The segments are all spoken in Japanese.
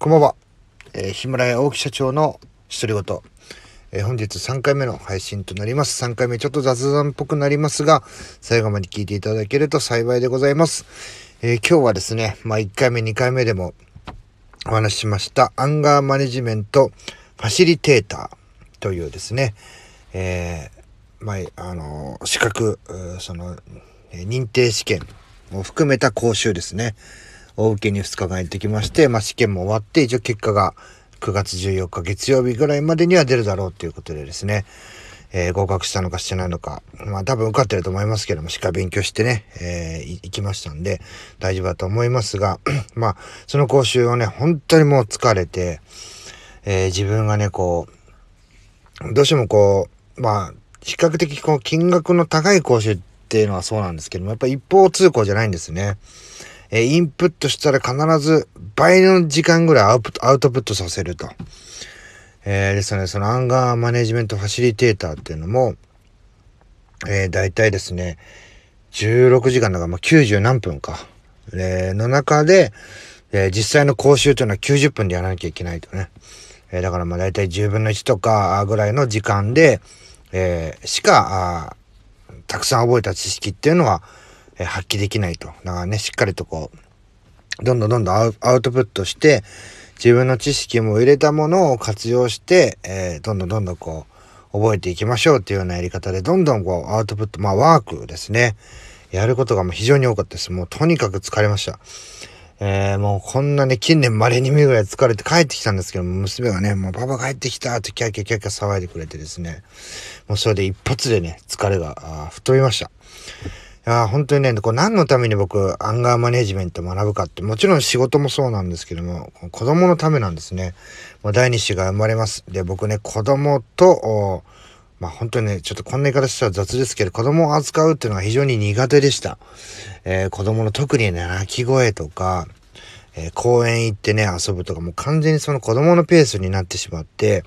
こんばんは。えー、ヒマラヤ大木社長の独り言。えー、本日3回目の配信となります。3回目ちょっと雑談っぽくなりますが、最後まで聞いていただけると幸いでございます。えー、今日はですね、まあ1回目、2回目でもお話ししましたアンガーマネジメントファシリテーターというですね、え、まあ、あの、資格、その、認定試験を含めた講習ですね。お受けに2日間行ってきまして、まあ、試験も終わって、一応結果が9月14日月曜日ぐらいまでには出るだろうということでですね、えー、合格したのかしてないのか、まあ多分受かってると思いますけども、しっかり勉強してね、えー、行きましたんで、大丈夫だと思いますが、まあ、その講習をね、本当にもう疲れて、えー、自分がね、こう、どうしてもこう、まあ、比較的こう、金額の高い講習っていうのはそうなんですけども、やっぱ一方通行じゃないんですね。えインプットしたら必ず倍の時間ぐらいアウアウトプットさせると。えー、ですね、そのアンガーマネジメントファシリテーターっていうのも、えー、大体ですね、16時間だから、まあ、90何分か。えー、の中で、えー、実際の講習というのは90分でやらなきゃいけないとね。えー、だからまあ大体10分の1とかぐらいの時間で、えー、しか、あたくさん覚えた知識っていうのは、え発揮できないと。だからね、しっかりとこう、どんどんどんどんアウトプットして、自分の知識も入れたものを活用して、えー、どんどんどんどんこう、覚えていきましょうっていうようなやり方で、どんどんこう、アウトプット、まあワークですね。やることがもう非常に多かったです。もうとにかく疲れました。えー、もうこんなね、近年稀に見るぐらい疲れて帰ってきたんですけど、娘がね、もうパパ帰ってきたってキャキャキャキャ騒いでくれてですね、もうそれで一発でね、疲れが吹っ飛びました。や本当にね、こう何のために僕、アンガーマネジメント学ぶかって、もちろん仕事もそうなんですけども、子供のためなんですね。もう第二子が生まれます。で、僕ね、子供と、まあ本当にね、ちょっとこんな言い方したら雑ですけど、子供を扱うっていうのは非常に苦手でした。えー、子供の特にね、泣き声とか、えー、公園行ってね、遊ぶとか、もう完全にその子供のペースになってしまって、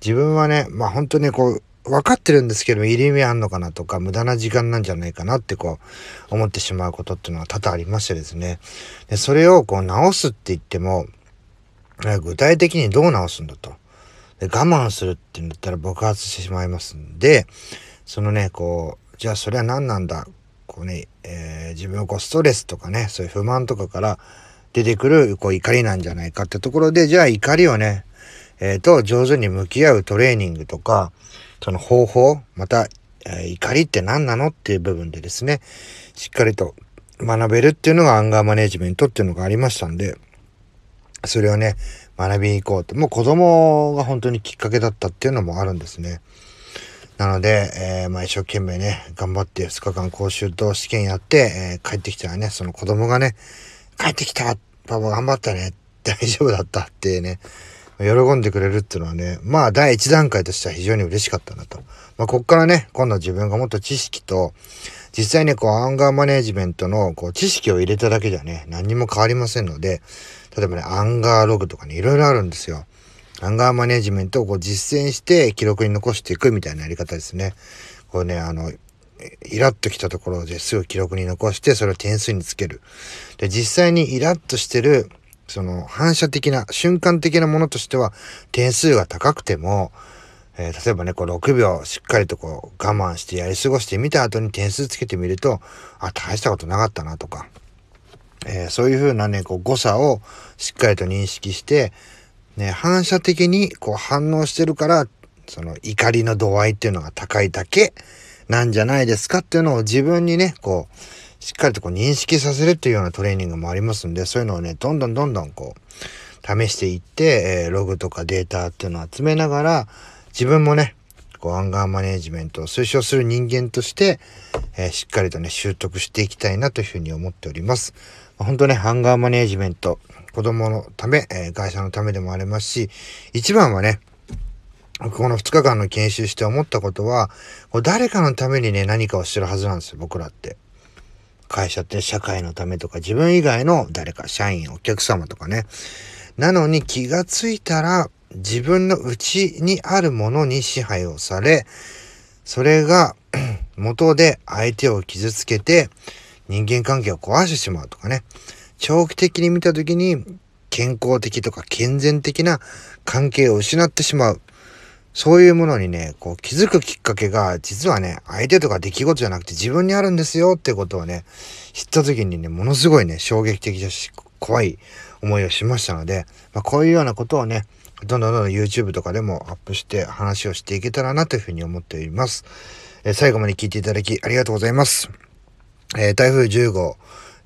自分はね、まあ本当にこう、分かってるんですけど、入り目あんのかなとか、無駄な時間なんじゃないかなってこう、思ってしまうことっていうのは多々ありましてですね。で、それをこう直すって言っても、具体的にどう直すんだと。で、我慢するって言ったら爆発してしまいますんで、そのね、こう、じゃあそれは何なんだ？こうね、えー、自分をこうストレスとかね、そういう不満とかから出てくるこう怒りなんじゃないかってところで、じゃあ怒りをね、えー、と上手に向き合うトレーニングとか、その方法、また、えー、怒りって何なのっていう部分でですね、しっかりと学べるっていうのがアンガーマネジメントっていうのがありましたんで、それをね、学びに行こうと。もう子供が本当にきっかけだったっていうのもあるんですね。なので、えー、まあ一生懸命ね、頑張って2日間講習と試験やって、えー、帰ってきたらね、その子供がね、帰ってきたパパ頑張ったね大丈夫だったってね、喜んでくれるっていうのはね、まあ第一段階としては非常に嬉しかったなと。まあこっからね、今度自分がもっと知識と、実際ね、こうアンガーマネジメントのこう知識を入れただけじゃね、何にも変わりませんので、例えばね、アンガーログとかね、いろいろあるんですよ。アンガーマネジメントをこう実践して記録に残していくみたいなやり方ですね。こうね、あの、イラッときたところですぐ記録に残して、それを点数につける。で、実際にイラッとしてるその反射的な、瞬間的なものとしては点数が高くても、えー、例えばね、こう6秒しっかりとこう我慢してやり過ごしてみた後に点数つけてみると、あ、大したことなかったなとか、えー、そういうふうなね、こう誤差をしっかりと認識して、ね、反射的にこう反応してるから、その怒りの度合いっていうのが高いだけなんじゃないですかっていうのを自分にね、こう、しっかりとこう認識させるっていうようなトレーニングもありますんで、そういうのをね、どんどんどんどんこう、試していって、えー、ログとかデータっていうのを集めながら、自分もね、こう、アンガーマネージメントを推奨する人間として、えー、しっかりとね、習得していきたいなというふうに思っております。本当ね、アンガーマネージメント、子供のため、えー、会社のためでもありますし、一番はね、この2日間の研修して思ったことは、こう誰かのためにね、何かをしてるはずなんですよ、僕らって。会社って社会のためとか自分以外の誰か社員お客様とかねなのに気がついたら自分の内にあるものに支配をされそれが 元で相手を傷つけて人間関係を壊してしまうとかね長期的に見た時に健康的とか健全的な関係を失ってしまう。そういうものにね、こう気づくきっかけが、実はね、相手とか出来事じゃなくて自分にあるんですよってことをね、知った時にね、ものすごいね、衝撃的だし、怖い思いをしましたので、まあ、こういうようなことをね、どんどんどんどん YouTube とかでもアップして話をしていけたらなというふうに思っております。えー、最後まで聞いていただきありがとうございます。えー、台風10号、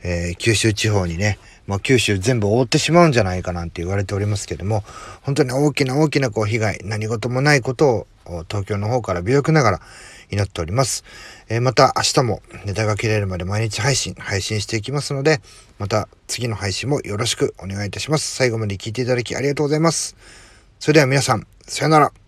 えー、九州地方にね、まあ、九州全部覆ってしまうんじゃないかなんて言われておりますけども、本当に大きな大きなこう被害、何事もないことを東京の方から微力ながら祈っております。えー、また明日もネタが切れるまで毎日配信、配信していきますので、また次の配信もよろしくお願いいたします。最後まで聞いていただきありがとうございます。それでは皆さん、さよなら。